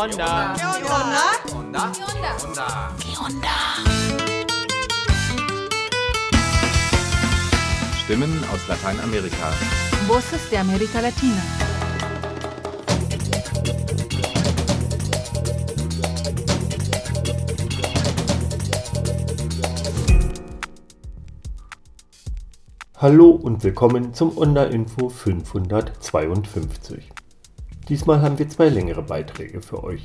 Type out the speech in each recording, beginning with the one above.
onda? ¿Qué onda? onda? ¿Qué onda? Stimmen aus Lateinamerika. Voces de América Latina. Hallo und willkommen zum Onda-Info 552. Diesmal haben wir zwei längere Beiträge für euch.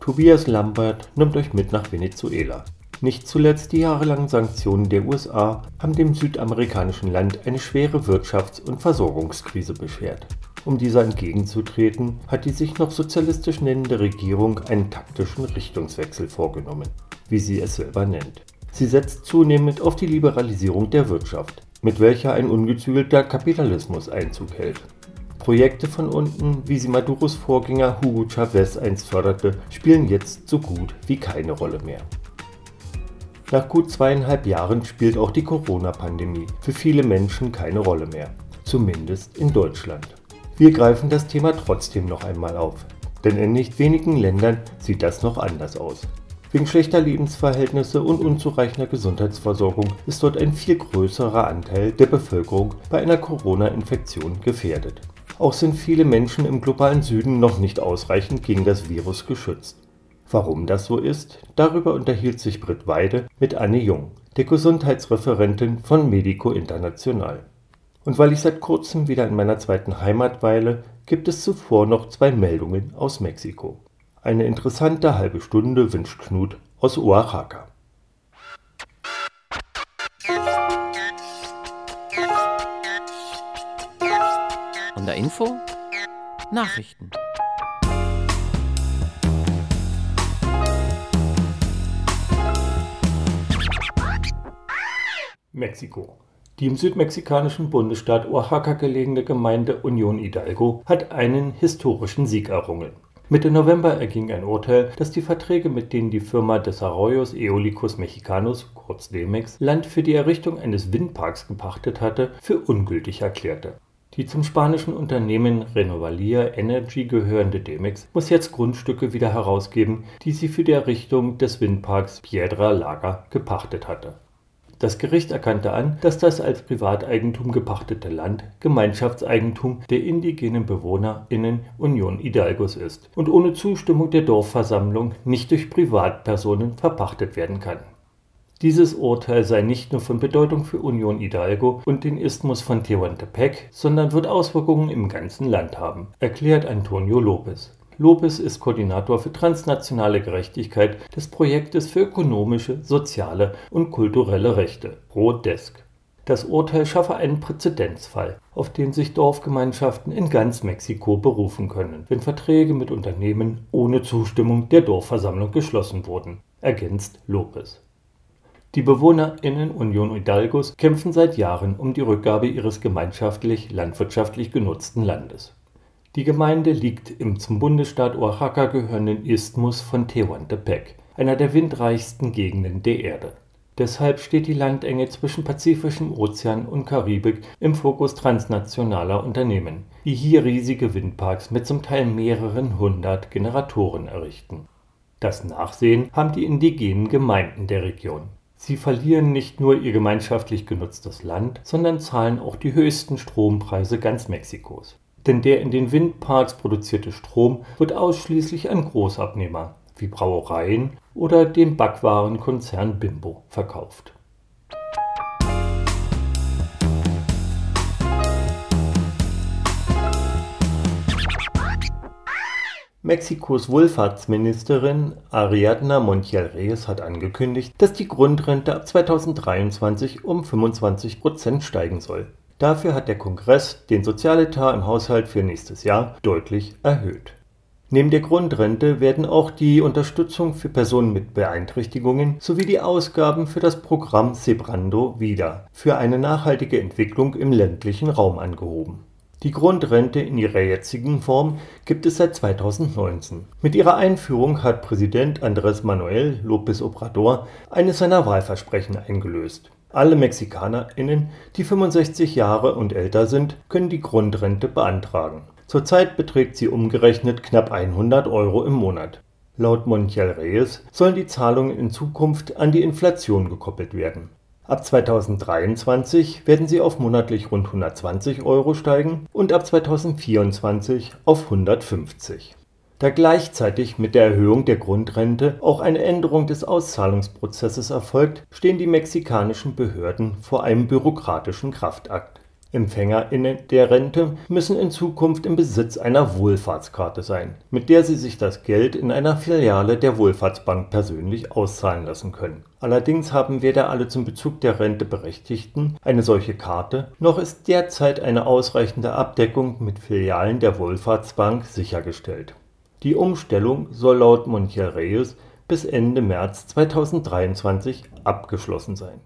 Tobias Lambert nimmt euch mit nach Venezuela. Nicht zuletzt die jahrelangen Sanktionen der USA haben dem südamerikanischen Land eine schwere Wirtschafts- und Versorgungskrise beschert. Um dieser entgegenzutreten, hat die sich noch sozialistisch nennende Regierung einen taktischen Richtungswechsel vorgenommen, wie sie es selber nennt. Sie setzt zunehmend auf die Liberalisierung der Wirtschaft, mit welcher ein ungezügelter Kapitalismus Einzug hält. Projekte von unten, wie sie Maduros Vorgänger Hugo Chavez einst förderte, spielen jetzt so gut wie keine Rolle mehr. Nach gut zweieinhalb Jahren spielt auch die Corona-Pandemie für viele Menschen keine Rolle mehr, zumindest in Deutschland. Wir greifen das Thema trotzdem noch einmal auf, denn in nicht wenigen Ländern sieht das noch anders aus. Wegen schlechter Lebensverhältnisse und unzureichender Gesundheitsversorgung ist dort ein viel größerer Anteil der Bevölkerung bei einer Corona-Infektion gefährdet. Auch sind viele Menschen im globalen Süden noch nicht ausreichend gegen das Virus geschützt. Warum das so ist, darüber unterhielt sich Britt Weide mit Anne Jung, der Gesundheitsreferentin von Medico International. Und weil ich seit kurzem wieder in meiner zweiten Heimat weile, gibt es zuvor noch zwei Meldungen aus Mexiko. Eine interessante halbe Stunde wünscht Knut aus Oaxaca. Und der Info? Nachrichten. Mexiko. Die im südmexikanischen Bundesstaat Oaxaca gelegene Gemeinde Union Hidalgo hat einen historischen Sieg errungen. Mitte November erging ein Urteil, das die Verträge, mit denen die Firma Desarrollos Eólicos Mexicanos, kurz DEMEX, Land für die Errichtung eines Windparks gepachtet hatte, für ungültig erklärte. Die zum spanischen Unternehmen Renovalia Energy gehörende Demex muss jetzt Grundstücke wieder herausgeben, die sie für die Errichtung des Windparks Piedra Laga gepachtet hatte. Das Gericht erkannte an, dass das als Privateigentum gepachtete Land Gemeinschaftseigentum der indigenen BewohnerInnen Union Hidalgos ist und ohne Zustimmung der Dorfversammlung nicht durch Privatpersonen verpachtet werden kann. Dieses Urteil sei nicht nur von Bedeutung für Union Hidalgo und den Isthmus von Tehuantepec, sondern wird Auswirkungen im ganzen Land haben, erklärt Antonio Lopez. Lopez ist Koordinator für transnationale Gerechtigkeit des Projektes für ökonomische, soziale und kulturelle Rechte, ProDesk. Das Urteil schaffe einen Präzedenzfall, auf den sich Dorfgemeinschaften in ganz Mexiko berufen können, wenn Verträge mit Unternehmen ohne Zustimmung der Dorfversammlung geschlossen wurden, ergänzt Lopez. Die BewohnerInnen Union Hidalgos kämpfen seit Jahren um die Rückgabe ihres gemeinschaftlich landwirtschaftlich genutzten Landes. Die Gemeinde liegt im zum Bundesstaat Oaxaca gehörenden Isthmus von Tehuantepec, einer der windreichsten Gegenden der Erde. Deshalb steht die Landenge zwischen Pazifischem Ozean und Karibik im Fokus transnationaler Unternehmen, die hier riesige Windparks mit zum Teil mehreren hundert Generatoren errichten. Das Nachsehen haben die indigenen Gemeinden der Region. Sie verlieren nicht nur ihr gemeinschaftlich genutztes Land, sondern zahlen auch die höchsten Strompreise ganz Mexikos. Denn der in den Windparks produzierte Strom wird ausschließlich an Großabnehmer wie Brauereien oder dem Backwarenkonzern Bimbo verkauft. Mexikos Wohlfahrtsministerin Ariadna Montiel Reyes hat angekündigt, dass die Grundrente ab 2023 um 25 Prozent steigen soll. Dafür hat der Kongress den Sozialetat im Haushalt für nächstes Jahr deutlich erhöht. Neben der Grundrente werden auch die Unterstützung für Personen mit Beeinträchtigungen sowie die Ausgaben für das Programm Sebrando wieder für eine nachhaltige Entwicklung im ländlichen Raum angehoben. Die Grundrente in ihrer jetzigen Form gibt es seit 2019. Mit ihrer Einführung hat Präsident Andrés Manuel López Obrador eines seiner Wahlversprechen eingelöst. Alle MexikanerInnen, die 65 Jahre und älter sind, können die Grundrente beantragen. Zurzeit beträgt sie umgerechnet knapp 100 Euro im Monat. Laut Montiel Reyes sollen die Zahlungen in Zukunft an die Inflation gekoppelt werden. Ab 2023 werden sie auf monatlich rund 120 Euro steigen und ab 2024 auf 150. Da gleichzeitig mit der Erhöhung der Grundrente auch eine Änderung des Auszahlungsprozesses erfolgt, stehen die mexikanischen Behörden vor einem bürokratischen Kraftakt. EmpfängerInnen der Rente müssen in Zukunft im Besitz einer Wohlfahrtskarte sein, mit der sie sich das Geld in einer Filiale der Wohlfahrtsbank persönlich auszahlen lassen können. Allerdings haben weder alle zum Bezug der Rente Berechtigten eine solche Karte, noch ist derzeit eine ausreichende Abdeckung mit Filialen der Wohlfahrtsbank sichergestellt die Umstellung soll laut Montiel-Reyes bis Ende März 2023 abgeschlossen sein.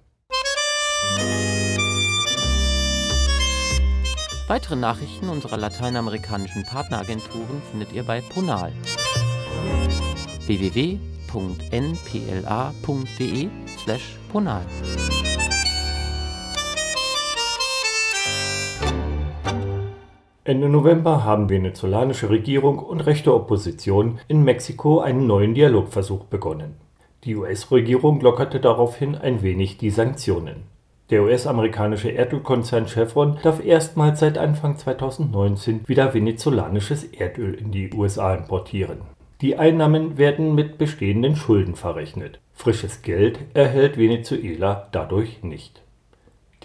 Weitere Nachrichten unserer lateinamerikanischen Partneragenturen findet ihr bei Ponal. www.npla.de/ponal Ende November haben venezolanische Regierung und rechte Opposition in Mexiko einen neuen Dialogversuch begonnen. Die US-Regierung lockerte daraufhin ein wenig die Sanktionen. Der US-amerikanische Erdölkonzern Chevron darf erstmals seit Anfang 2019 wieder venezolanisches Erdöl in die USA importieren. Die Einnahmen werden mit bestehenden Schulden verrechnet. Frisches Geld erhält Venezuela dadurch nicht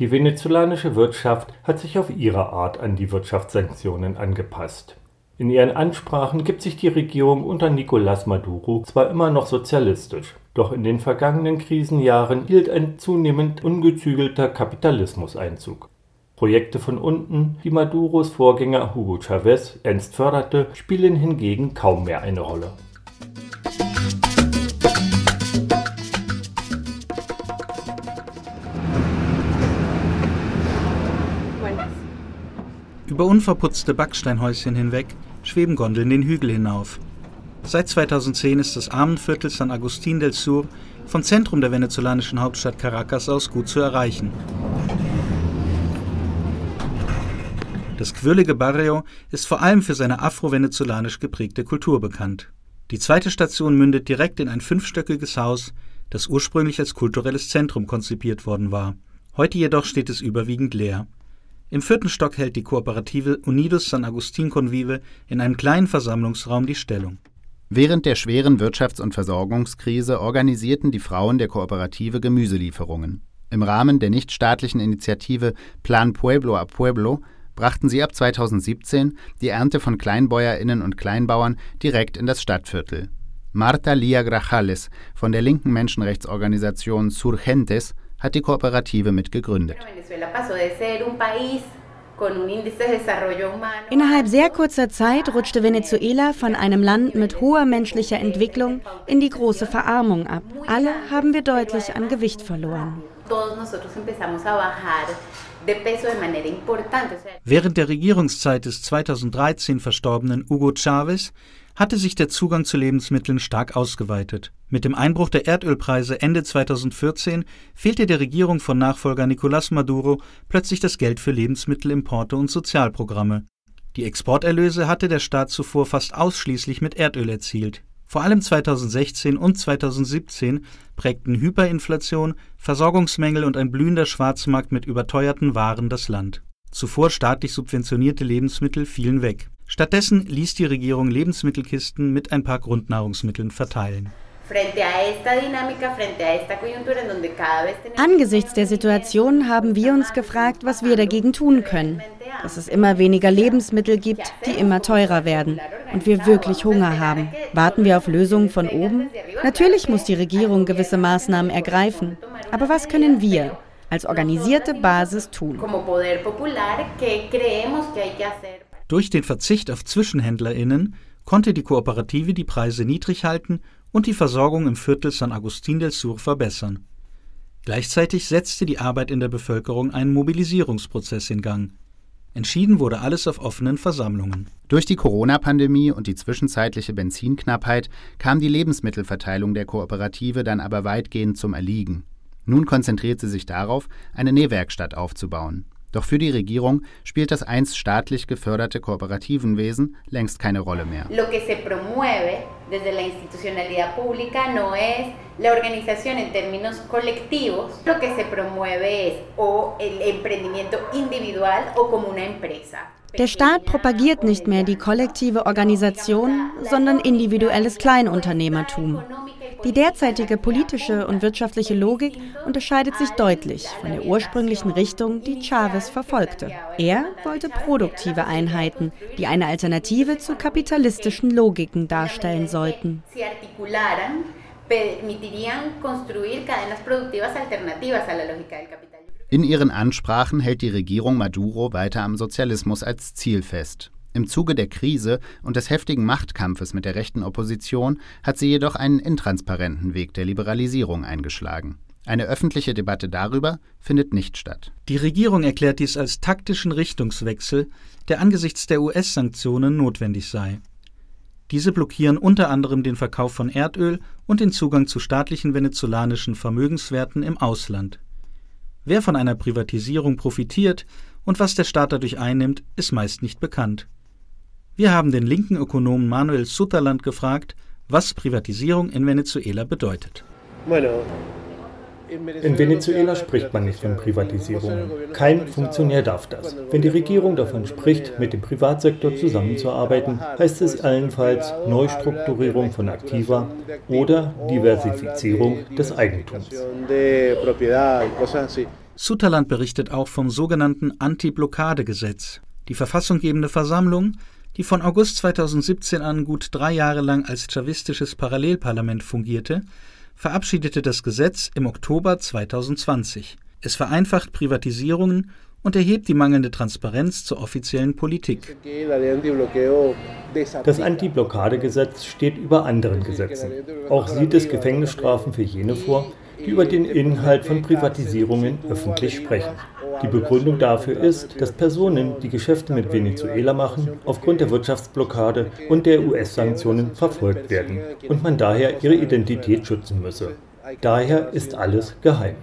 die venezolanische Wirtschaft hat sich auf ihre Art an die Wirtschaftssanktionen angepasst. In ihren Ansprachen gibt sich die Regierung unter Nicolás Maduro zwar immer noch sozialistisch, doch in den vergangenen Krisenjahren hielt ein zunehmend ungezügelter Kapitalismus Einzug. Projekte von unten, die Maduros Vorgänger Hugo Chavez ernst förderte, spielen hingegen kaum mehr eine Rolle Über unverputzte Backsteinhäuschen hinweg schweben Gondeln den Hügel hinauf. Seit 2010 ist das Armenviertel San Agustin del Sur vom Zentrum der venezolanischen Hauptstadt Caracas aus gut zu erreichen. Das quirlige Barrio ist vor allem für seine afro-venezolanisch geprägte Kultur bekannt. Die zweite Station mündet direkt in ein fünfstöckiges Haus, das ursprünglich als kulturelles Zentrum konzipiert worden war. Heute jedoch steht es überwiegend leer. Im vierten Stock hält die Kooperative Unidos San Agustin Convive in einem kleinen Versammlungsraum die Stellung. Während der schweren Wirtschafts- und Versorgungskrise organisierten die Frauen der Kooperative Gemüselieferungen. Im Rahmen der nichtstaatlichen Initiative Plan Pueblo a Pueblo brachten sie ab 2017 die Ernte von Kleinbäuerinnen und Kleinbauern direkt in das Stadtviertel. Marta Lia Grajales von der linken Menschenrechtsorganisation Surgentes hat die Kooperative mitgegründet. Innerhalb sehr kurzer Zeit rutschte Venezuela von einem Land mit hoher menschlicher Entwicklung in die große Verarmung ab. Alle haben wir deutlich an Gewicht verloren. Während der Regierungszeit des 2013 verstorbenen Hugo Chavez hatte sich der Zugang zu Lebensmitteln stark ausgeweitet. Mit dem Einbruch der Erdölpreise Ende 2014 fehlte der Regierung von Nachfolger Nicolás Maduro plötzlich das Geld für Lebensmittelimporte und Sozialprogramme. Die Exporterlöse hatte der Staat zuvor fast ausschließlich mit Erdöl erzielt. Vor allem 2016 und 2017 prägten Hyperinflation, Versorgungsmängel und ein blühender Schwarzmarkt mit überteuerten Waren das Land. Zuvor staatlich subventionierte Lebensmittel fielen weg. Stattdessen ließ die Regierung Lebensmittelkisten mit ein paar Grundnahrungsmitteln verteilen. Angesichts der Situation haben wir uns gefragt, was wir dagegen tun können. Dass es immer weniger Lebensmittel gibt, die immer teurer werden und wir wirklich Hunger haben. Warten wir auf Lösungen von oben? Natürlich muss die Regierung gewisse Maßnahmen ergreifen. Aber was können wir als organisierte Basis tun? Durch den Verzicht auf ZwischenhändlerInnen konnte die Kooperative die Preise niedrig halten und die Versorgung im Viertel San Agustin del Sur verbessern. Gleichzeitig setzte die Arbeit in der Bevölkerung einen Mobilisierungsprozess in Gang. Entschieden wurde alles auf offenen Versammlungen. Durch die Corona-Pandemie und die zwischenzeitliche Benzinknappheit kam die Lebensmittelverteilung der Kooperative dann aber weitgehend zum Erliegen. Nun konzentriert sie sich darauf, eine Nähwerkstatt aufzubauen. Doch für die Regierung spielt das einst staatlich geförderte Kooperativenwesen längst keine Rolle mehr. Der Staat propagiert nicht mehr die kollektive Organisation, sondern individuelles Kleinunternehmertum. Die derzeitige politische und wirtschaftliche Logik unterscheidet sich deutlich von der ursprünglichen Richtung, die Chavez verfolgte. Er wollte produktive Einheiten, die eine Alternative zu kapitalistischen Logiken darstellen sollten. In ihren Ansprachen hält die Regierung Maduro weiter am Sozialismus als Ziel fest. Im Zuge der Krise und des heftigen Machtkampfes mit der rechten Opposition hat sie jedoch einen intransparenten Weg der Liberalisierung eingeschlagen. Eine öffentliche Debatte darüber findet nicht statt. Die Regierung erklärt dies als taktischen Richtungswechsel, der angesichts der US-Sanktionen notwendig sei. Diese blockieren unter anderem den Verkauf von Erdöl und den Zugang zu staatlichen venezolanischen Vermögenswerten im Ausland. Wer von einer Privatisierung profitiert und was der Staat dadurch einnimmt, ist meist nicht bekannt. Wir haben den linken Ökonomen Manuel Sutherland gefragt, was Privatisierung in Venezuela bedeutet. In Venezuela spricht man nicht von Privatisierung. Kein Funktionär darf das. Wenn die Regierung davon spricht, mit dem Privatsektor zusammenzuarbeiten, heißt es allenfalls Neustrukturierung von Aktiva oder Diversifizierung des Eigentums. Sutherland berichtet auch vom sogenannten Anti-Blockade-Gesetz. Die verfassunggebende Versammlung die von August 2017 an gut drei Jahre lang als chavistisches Parallelparlament fungierte, verabschiedete das Gesetz im Oktober 2020. Es vereinfacht Privatisierungen und erhebt die mangelnde Transparenz zur offiziellen Politik. Das Anti-Blockade-Gesetz steht über anderen Gesetzen. Auch sieht es Gefängnisstrafen für jene vor, die über den Inhalt von Privatisierungen öffentlich sprechen. Die Begründung dafür ist, dass Personen, die Geschäfte mit Venezuela machen, aufgrund der Wirtschaftsblockade und der US-Sanktionen verfolgt werden und man daher ihre Identität schützen müsse. Daher ist alles geheim.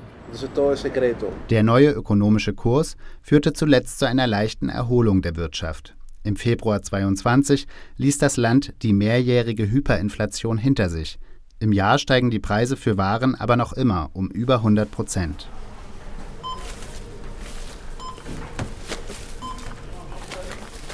Der neue ökonomische Kurs führte zuletzt zu einer leichten Erholung der Wirtschaft. Im Februar 2022 ließ das Land die mehrjährige Hyperinflation hinter sich. Im Jahr steigen die Preise für Waren aber noch immer um über 100 Prozent.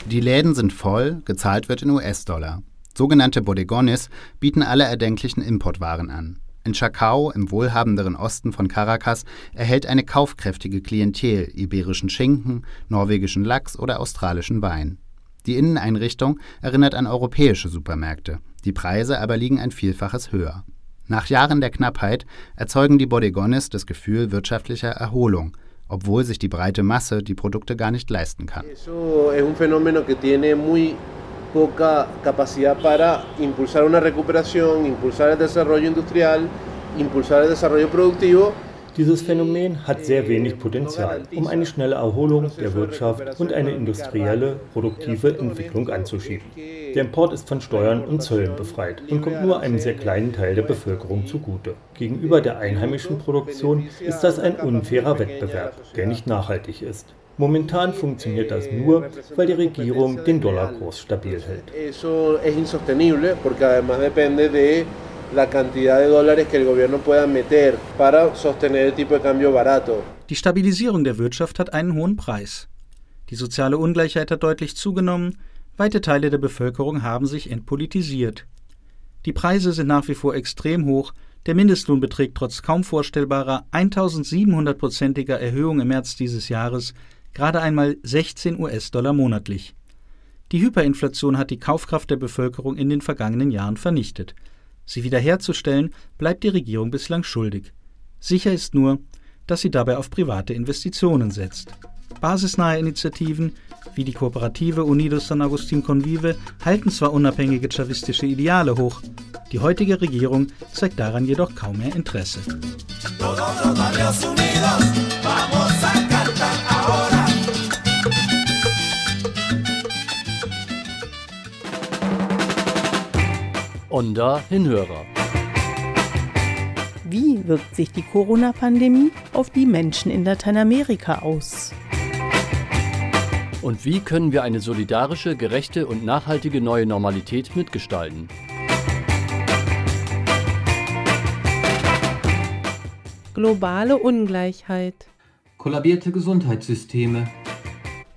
Die Läden sind voll, gezahlt wird in US-Dollar. Sogenannte Bodegones bieten alle erdenklichen Importwaren an. In Chacao, im wohlhabenderen Osten von Caracas, erhält eine kaufkräftige Klientel iberischen Schinken, norwegischen Lachs oder australischen Wein. Die Inneneinrichtung erinnert an europäische Supermärkte, die Preise aber liegen ein Vielfaches höher. Nach Jahren der Knappheit erzeugen die Bodegones das Gefühl wirtschaftlicher Erholung, obwohl sich die breite Masse die Produkte gar nicht leisten kann. poca capacidad para impulsar una recuperación, impulsar el desarrollo industrial, impulsar el desarrollo productivo Dieses Phänomen hat sehr wenig Potenzial, um eine schnelle Erholung der Wirtschaft und eine industrielle, produktive Entwicklung anzuschieben. Der Import ist von Steuern und Zöllen befreit und kommt nur einem sehr kleinen Teil der Bevölkerung zugute. Gegenüber der einheimischen Produktion ist das ein unfairer Wettbewerb, der nicht nachhaltig ist. Momentan funktioniert das nur, weil die Regierung den Dollarkurs stabil hält la cantidad de dólares que el gobierno pueda meter para sostener el tipo de cambio barato. Die Stabilisierung der Wirtschaft hat einen hohen Preis. Die soziale Ungleichheit hat deutlich zugenommen, weite Teile der Bevölkerung haben sich entpolitisiert. Die Preise sind nach wie vor extrem hoch, der Mindestlohn beträgt trotz kaum vorstellbarer 1700-prozentiger Erhöhung im März dieses Jahres gerade einmal 16 US-Dollar monatlich. Die Hyperinflation hat die Kaufkraft der Bevölkerung in den vergangenen Jahren vernichtet. Sie wiederherzustellen, bleibt die Regierung bislang schuldig. Sicher ist nur, dass sie dabei auf private Investitionen setzt. Basisnahe Initiativen wie die Kooperative Unidos San Agustin Convive halten zwar unabhängige chavistische Ideale hoch, die heutige Regierung zeigt daran jedoch kaum mehr Interesse. Onder Hinhörer. Wie wirkt sich die Corona-Pandemie auf die Menschen in Lateinamerika aus? Und wie können wir eine solidarische, gerechte und nachhaltige neue Normalität mitgestalten? Globale Ungleichheit. Kollabierte Gesundheitssysteme.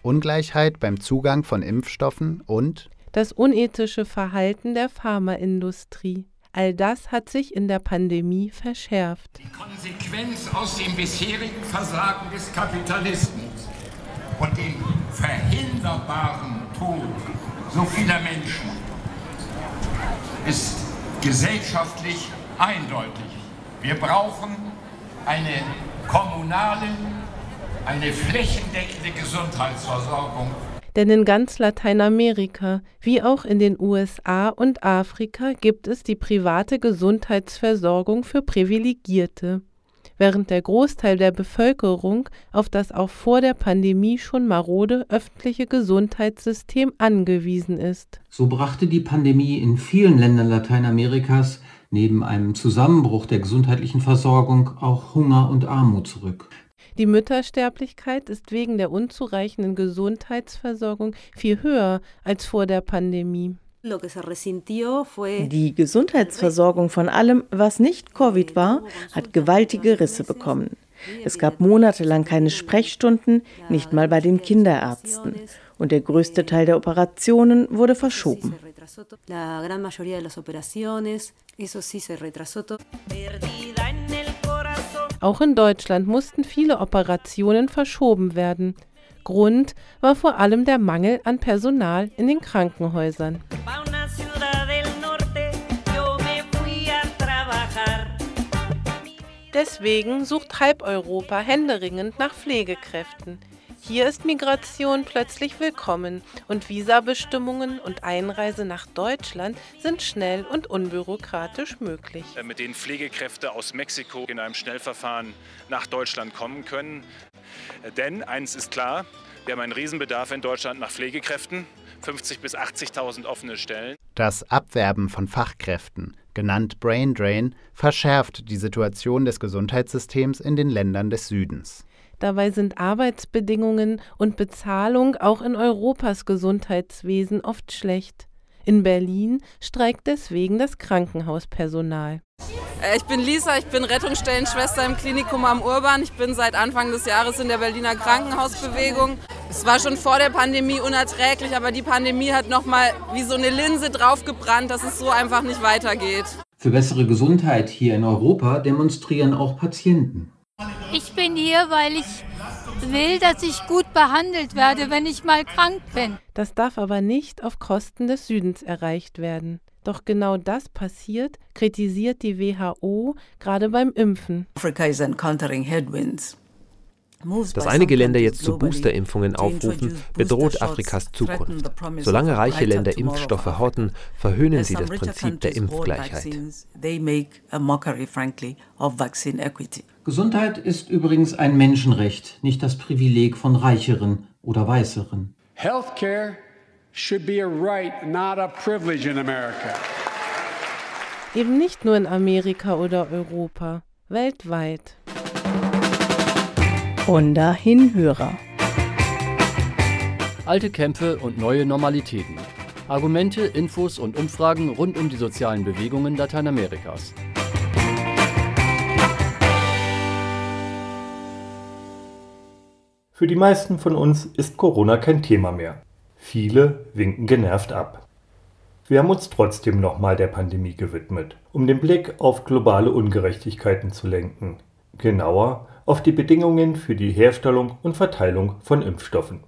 Ungleichheit beim Zugang von Impfstoffen und das unethische Verhalten der Pharmaindustrie. All das hat sich in der Pandemie verschärft. Die Konsequenz aus dem bisherigen Versagen des Kapitalismus und dem verhinderbaren Tod so vieler Menschen ist gesellschaftlich eindeutig. Wir brauchen eine kommunale, eine flächendeckende Gesundheitsversorgung. Denn in ganz Lateinamerika, wie auch in den USA und Afrika, gibt es die private Gesundheitsversorgung für Privilegierte, während der Großteil der Bevölkerung auf das auch vor der Pandemie schon marode öffentliche Gesundheitssystem angewiesen ist. So brachte die Pandemie in vielen Ländern Lateinamerikas neben einem Zusammenbruch der gesundheitlichen Versorgung auch Hunger und Armut zurück. Die Müttersterblichkeit ist wegen der unzureichenden Gesundheitsversorgung viel höher als vor der Pandemie. Die Gesundheitsversorgung von allem, was nicht Covid war, hat gewaltige Risse bekommen. Es gab monatelang keine Sprechstunden, nicht mal bei den Kinderärzten. Und der größte Teil der Operationen wurde verschoben. Auch in Deutschland mussten viele Operationen verschoben werden. Grund war vor allem der Mangel an Personal in den Krankenhäusern. Deswegen sucht halb Europa händeringend nach Pflegekräften. Hier ist Migration plötzlich willkommen und Visabestimmungen und Einreise nach Deutschland sind schnell und unbürokratisch möglich. Äh, mit denen Pflegekräfte aus Mexiko in einem Schnellverfahren nach Deutschland kommen können. Äh, denn eins ist klar, wir haben einen Riesenbedarf in Deutschland nach Pflegekräften, 50.000 bis 80.000 offene Stellen. Das Abwerben von Fachkräften, genannt Brain Drain, verschärft die Situation des Gesundheitssystems in den Ländern des Südens. Dabei sind Arbeitsbedingungen und Bezahlung auch in Europas Gesundheitswesen oft schlecht. In Berlin streikt deswegen das Krankenhauspersonal. Äh, ich bin Lisa, ich bin Rettungsstellenschwester im Klinikum am Urban. Ich bin seit Anfang des Jahres in der Berliner Krankenhausbewegung. Es war schon vor der Pandemie unerträglich, aber die Pandemie hat nochmal wie so eine Linse draufgebrannt, dass es so einfach nicht weitergeht. Für bessere Gesundheit hier in Europa demonstrieren auch Patienten. Ich bin hier, weil ich will, dass ich gut behandelt werde, wenn ich mal krank bin. Das darf aber nicht auf Kosten des Südens erreicht werden. Doch genau das passiert, kritisiert die WHO gerade beim Impfen. Africa is encountering headwinds. Dass einige Länder jetzt zu Boosterimpfungen aufrufen, bedroht Afrikas Zukunft. Solange reiche Länder Impfstoffe horten, verhöhnen sie das Prinzip der Impfgleichheit. Gesundheit ist übrigens ein Menschenrecht, nicht das Privileg von Reicheren oder Weißeren. Healthcare should be a right, not a privilege in America. Eben nicht nur in Amerika oder Europa, weltweit. Honda Hinhörer. Alte Kämpfe und neue Normalitäten. Argumente, Infos und Umfragen rund um die sozialen Bewegungen Lateinamerikas. Für die meisten von uns ist Corona kein Thema mehr. Viele winken genervt ab. Wir haben uns trotzdem nochmal der Pandemie gewidmet, um den Blick auf globale Ungerechtigkeiten zu lenken. Genauer auf die Bedingungen für die Herstellung und Verteilung von Impfstoffen.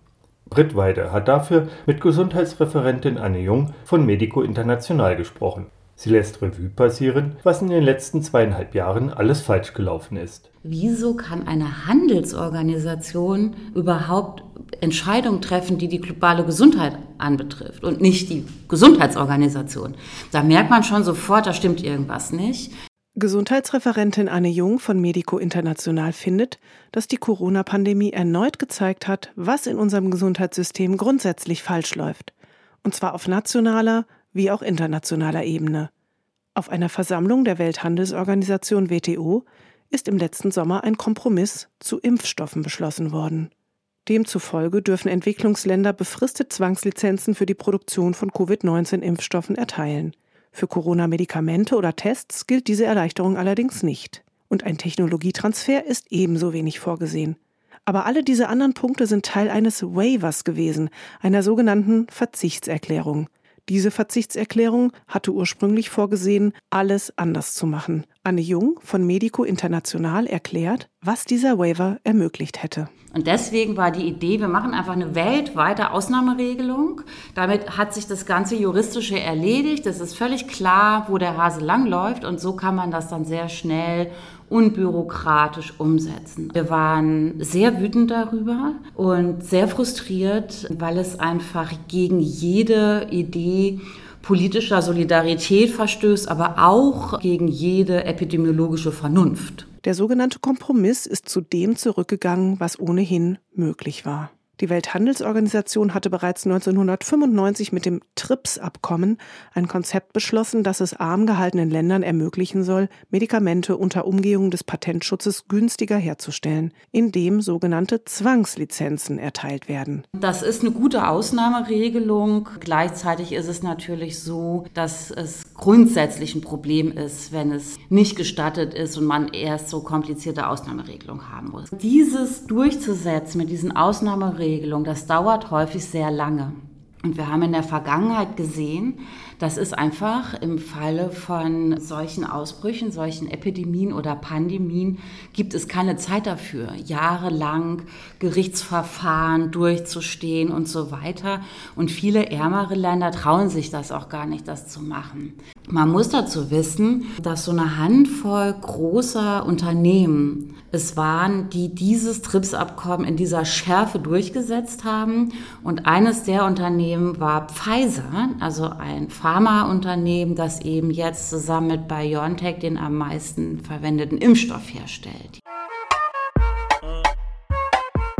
Britt Weide hat dafür mit Gesundheitsreferentin Anne Jung von Medico International gesprochen. Sie lässt Revue passieren, was in den letzten zweieinhalb Jahren alles falsch gelaufen ist. Wieso kann eine Handelsorganisation überhaupt Entscheidungen treffen, die die globale Gesundheit anbetrifft und nicht die Gesundheitsorganisation? Da merkt man schon sofort, da stimmt irgendwas nicht. Gesundheitsreferentin Anne Jung von Medico International findet, dass die Corona-Pandemie erneut gezeigt hat, was in unserem Gesundheitssystem grundsätzlich falsch läuft. Und zwar auf nationaler wie auch internationaler Ebene. Auf einer Versammlung der Welthandelsorganisation WTO ist im letzten Sommer ein Kompromiss zu Impfstoffen beschlossen worden. Demzufolge dürfen Entwicklungsländer befristet Zwangslizenzen für die Produktion von Covid-19-Impfstoffen erteilen. Für Corona-Medikamente oder Tests gilt diese Erleichterung allerdings nicht. Und ein Technologietransfer ist ebenso wenig vorgesehen. Aber alle diese anderen Punkte sind Teil eines Waivers gewesen, einer sogenannten Verzichtserklärung. Diese Verzichtserklärung hatte ursprünglich vorgesehen, alles anders zu machen. Anne Jung von Medico International erklärt, was dieser Waiver ermöglicht hätte. Und deswegen war die Idee, wir machen einfach eine weltweite Ausnahmeregelung. Damit hat sich das ganze Juristische erledigt. Es ist völlig klar, wo der Hase langläuft. Und so kann man das dann sehr schnell unbürokratisch umsetzen. Wir waren sehr wütend darüber und sehr frustriert, weil es einfach gegen jede Idee politischer Solidarität verstößt, aber auch gegen jede epidemiologische Vernunft. Der sogenannte Kompromiss ist zu dem zurückgegangen, was ohnehin möglich war. Die Welthandelsorganisation hatte bereits 1995 mit dem TRIPS-Abkommen ein Konzept beschlossen, das es arm gehaltenen Ländern ermöglichen soll, Medikamente unter Umgehung des Patentschutzes günstiger herzustellen, indem sogenannte Zwangslizenzen erteilt werden. Das ist eine gute Ausnahmeregelung. Gleichzeitig ist es natürlich so, dass es grundsätzlich ein Problem ist, wenn es nicht gestattet ist und man erst so komplizierte Ausnahmeregelungen haben muss. Dieses durchzusetzen mit diesen Ausnahmeregelungen Regelung, das dauert häufig sehr lange. Und wir haben in der Vergangenheit gesehen, das ist einfach im Falle von solchen Ausbrüchen, solchen Epidemien oder Pandemien, gibt es keine Zeit dafür, jahrelang Gerichtsverfahren durchzustehen und so weiter. Und viele ärmere Länder trauen sich das auch gar nicht, das zu machen. Man muss dazu wissen, dass so eine Handvoll großer Unternehmen es waren, die dieses TRIPS-Abkommen in dieser Schärfe durchgesetzt haben. Und eines der Unternehmen war Pfizer, also ein Pharmaunternehmen, das eben jetzt zusammen mit BioNTech den am meisten verwendeten Impfstoff herstellt.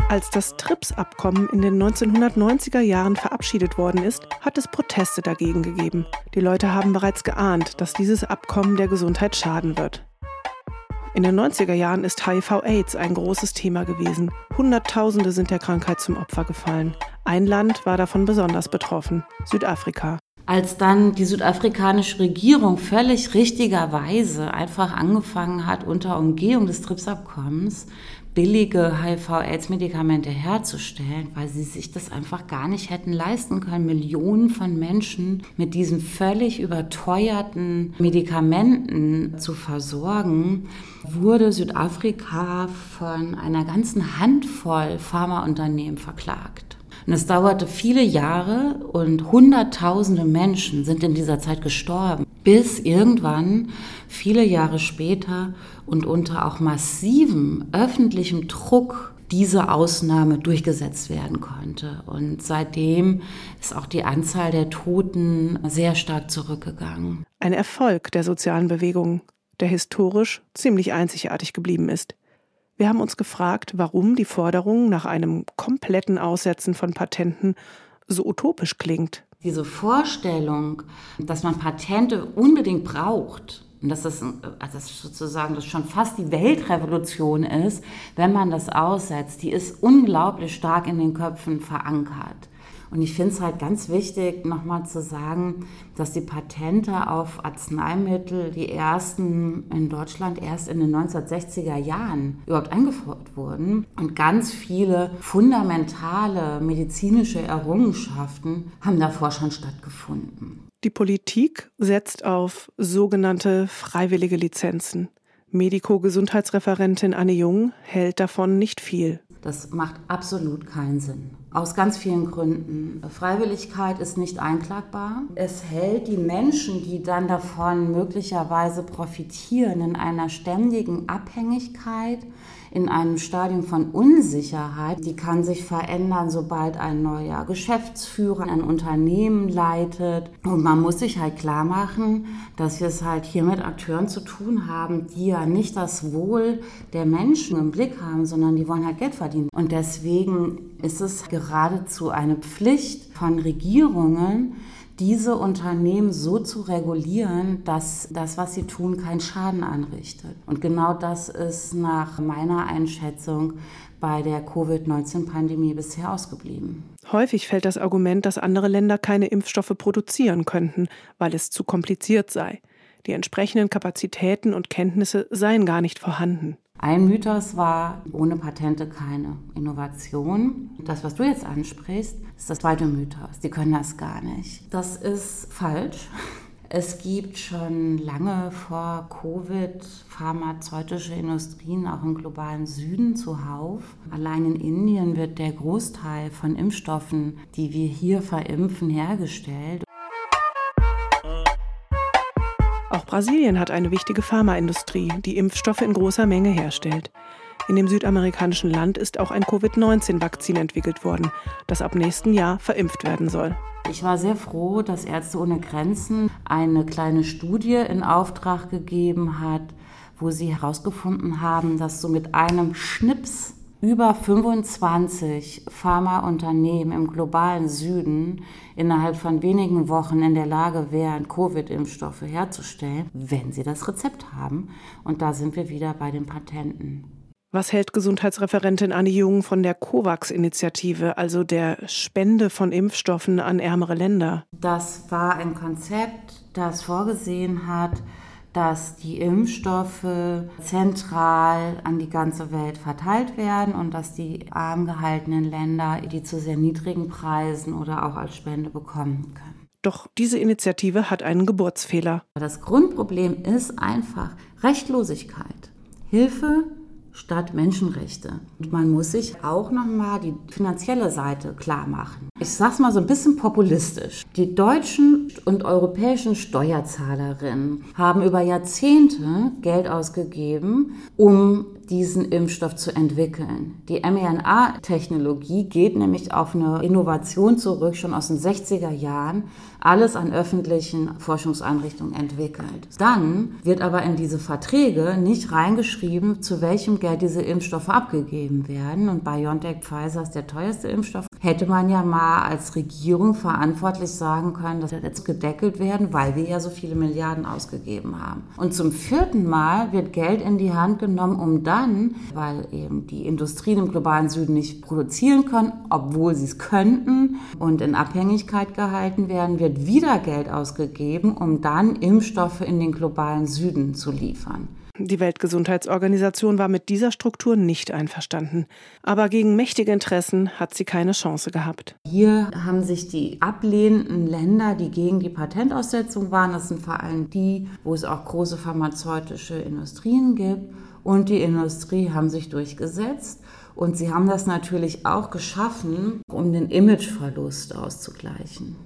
Als das TRIPS-Abkommen in den 1990er Jahren verabschiedet worden ist, hat es Proteste dagegen gegeben. Die Leute haben bereits geahnt, dass dieses Abkommen der Gesundheit schaden wird. In den 90er Jahren ist HIV-Aids ein großes Thema gewesen. Hunderttausende sind der Krankheit zum Opfer gefallen. Ein Land war davon besonders betroffen, Südafrika. Als dann die südafrikanische Regierung völlig richtigerweise einfach angefangen hat, unter Umgehung des TRIPS-Abkommens billige HIV-Aids-Medikamente herzustellen, weil sie sich das einfach gar nicht hätten leisten können, Millionen von Menschen mit diesen völlig überteuerten Medikamenten zu versorgen, wurde Südafrika von einer ganzen Handvoll Pharmaunternehmen verklagt. Und es dauerte viele Jahre und Hunderttausende Menschen sind in dieser Zeit gestorben, bis irgendwann, viele Jahre später und unter auch massivem öffentlichem Druck, diese Ausnahme durchgesetzt werden konnte. Und seitdem ist auch die Anzahl der Toten sehr stark zurückgegangen. Ein Erfolg der sozialen Bewegung, der historisch ziemlich einzigartig geblieben ist. Wir haben uns gefragt, warum die Forderung nach einem kompletten Aussetzen von Patenten so utopisch klingt. Diese Vorstellung, dass man Patente unbedingt braucht, und dass das, also das sozusagen das schon fast die Weltrevolution ist, wenn man das aussetzt, die ist unglaublich stark in den Köpfen verankert. Und ich finde es halt ganz wichtig, nochmal zu sagen, dass die Patente auf Arzneimittel, die ersten in Deutschland erst in den 1960er Jahren überhaupt eingeführt wurden. Und ganz viele fundamentale medizinische Errungenschaften haben davor schon stattgefunden. Die Politik setzt auf sogenannte freiwillige Lizenzen. Mediko-Gesundheitsreferentin Anne Jung hält davon nicht viel. Das macht absolut keinen Sinn. Aus ganz vielen Gründen. Freiwilligkeit ist nicht einklagbar. Es hält die Menschen, die dann davon möglicherweise profitieren, in einer ständigen Abhängigkeit, in einem Stadium von Unsicherheit. Die kann sich verändern, sobald ein neuer Geschäftsführer ein Unternehmen leitet. Und man muss sich halt klar machen, dass wir es halt hier mit Akteuren zu tun haben, die ja nicht das Wohl der Menschen im Blick haben, sondern die wollen halt Geld verdienen. Und deswegen ist es geradezu eine Pflicht von Regierungen, diese Unternehmen so zu regulieren, dass das, was sie tun, keinen Schaden anrichtet. Und genau das ist nach meiner Einschätzung bei der Covid-19-Pandemie bisher ausgeblieben. Häufig fällt das Argument, dass andere Länder keine Impfstoffe produzieren könnten, weil es zu kompliziert sei. Die entsprechenden Kapazitäten und Kenntnisse seien gar nicht vorhanden. Ein Mythos war, ohne Patente keine Innovation. Das, was du jetzt ansprichst, ist das zweite Mythos. Die können das gar nicht. Das ist falsch. Es gibt schon lange vor Covid pharmazeutische Industrien auch im globalen Süden zuhauf. Allein in Indien wird der Großteil von Impfstoffen, die wir hier verimpfen, hergestellt. Brasilien hat eine wichtige Pharmaindustrie, die Impfstoffe in großer Menge herstellt. In dem südamerikanischen Land ist auch ein Covid-19-Vakzin entwickelt worden, das ab nächsten Jahr verimpft werden soll. Ich war sehr froh, dass Ärzte ohne Grenzen eine kleine Studie in Auftrag gegeben hat, wo sie herausgefunden haben, dass so mit einem Schnips über 25 Pharmaunternehmen im globalen Süden innerhalb von wenigen Wochen in der Lage wären, Covid-Impfstoffe herzustellen, wenn sie das Rezept haben. Und da sind wir wieder bei den Patenten. Was hält Gesundheitsreferentin Annie Jung von der COVAX-Initiative, also der Spende von Impfstoffen an ärmere Länder? Das war ein Konzept, das vorgesehen hat, dass die Impfstoffe zentral an die ganze Welt verteilt werden und dass die arm gehaltenen Länder die zu sehr niedrigen Preisen oder auch als Spende bekommen können. Doch diese Initiative hat einen Geburtsfehler. Das Grundproblem ist einfach Rechtlosigkeit. Hilfe statt Menschenrechte. Und man muss sich auch nochmal die finanzielle Seite klar machen. Ich sage es mal so ein bisschen populistisch. Die deutschen und europäischen Steuerzahlerinnen haben über Jahrzehnte Geld ausgegeben, um diesen Impfstoff zu entwickeln. Die mRNA-Technologie geht nämlich auf eine Innovation zurück, schon aus den 60er Jahren, alles an öffentlichen Forschungseinrichtungen entwickelt. Dann wird aber in diese Verträge nicht reingeschrieben, zu welchem Geld diese Impfstoffe abgegeben werden. Und BioNTech Pfizer ist der teuerste Impfstoff. Hätte man ja mal als Regierung verantwortlich sagen können, dass er jetzt gedeckelt werden, weil wir ja so viele Milliarden ausgegeben haben. Und zum vierten Mal wird Geld in die Hand genommen, um dann, weil eben die Industrien im globalen Süden nicht produzieren können, obwohl sie es könnten und in Abhängigkeit gehalten werden, wird wird wieder Geld ausgegeben, um dann Impfstoffe in den globalen Süden zu liefern. Die Weltgesundheitsorganisation war mit dieser Struktur nicht einverstanden. Aber gegen mächtige Interessen hat sie keine Chance gehabt. Hier haben sich die ablehnenden Länder, die gegen die Patentaussetzung waren, das sind vor allem die, wo es auch große pharmazeutische Industrien gibt, und die Industrie haben sich durchgesetzt. Und sie haben das natürlich auch geschaffen, um den Imageverlust auszugleichen.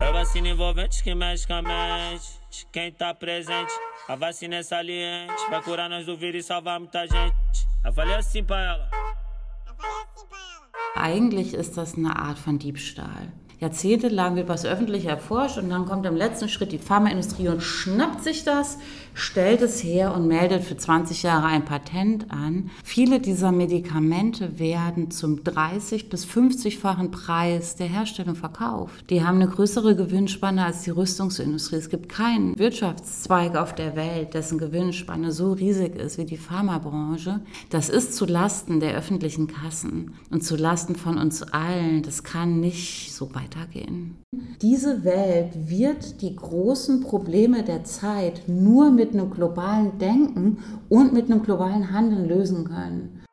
Eigentlich ist das eine Art von Diebstahl. Jahrzehntelang wird was öffentlich erforscht und dann kommt im letzten Schritt die Pharmaindustrie und schnappt sich das, stellt es her und meldet für 20 Jahre ein Patent an. Viele dieser Medikamente werden zum 30- bis 50-fachen Preis der Herstellung verkauft. Die haben eine größere Gewinnspanne als die Rüstungsindustrie. Es gibt keinen Wirtschaftszweig auf der Welt, dessen Gewinnspanne so riesig ist wie die Pharmabranche. Das ist zu Lasten der öffentlichen Kassen und zu Lasten von uns allen. Das kann nicht so weitergehen weitergehen. Diese Welt wird die großen Probleme der Zeit nur mit einem globalen Denken und mit einem globalen Handeln lösen können.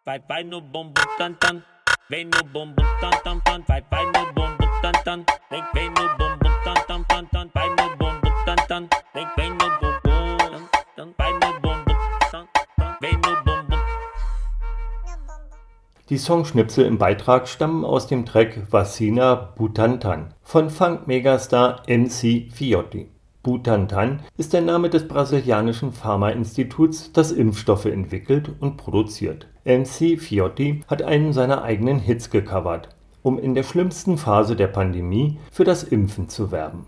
Die Songschnipsel im Beitrag stammen aus dem Track Vaccina Butantan von Funk-Megastar MC Fiotti. Butantan ist der Name des brasilianischen Pharmainstituts, das Impfstoffe entwickelt und produziert. MC Fiotti hat einen seiner eigenen Hits gecovert, um in der schlimmsten Phase der Pandemie für das Impfen zu werben.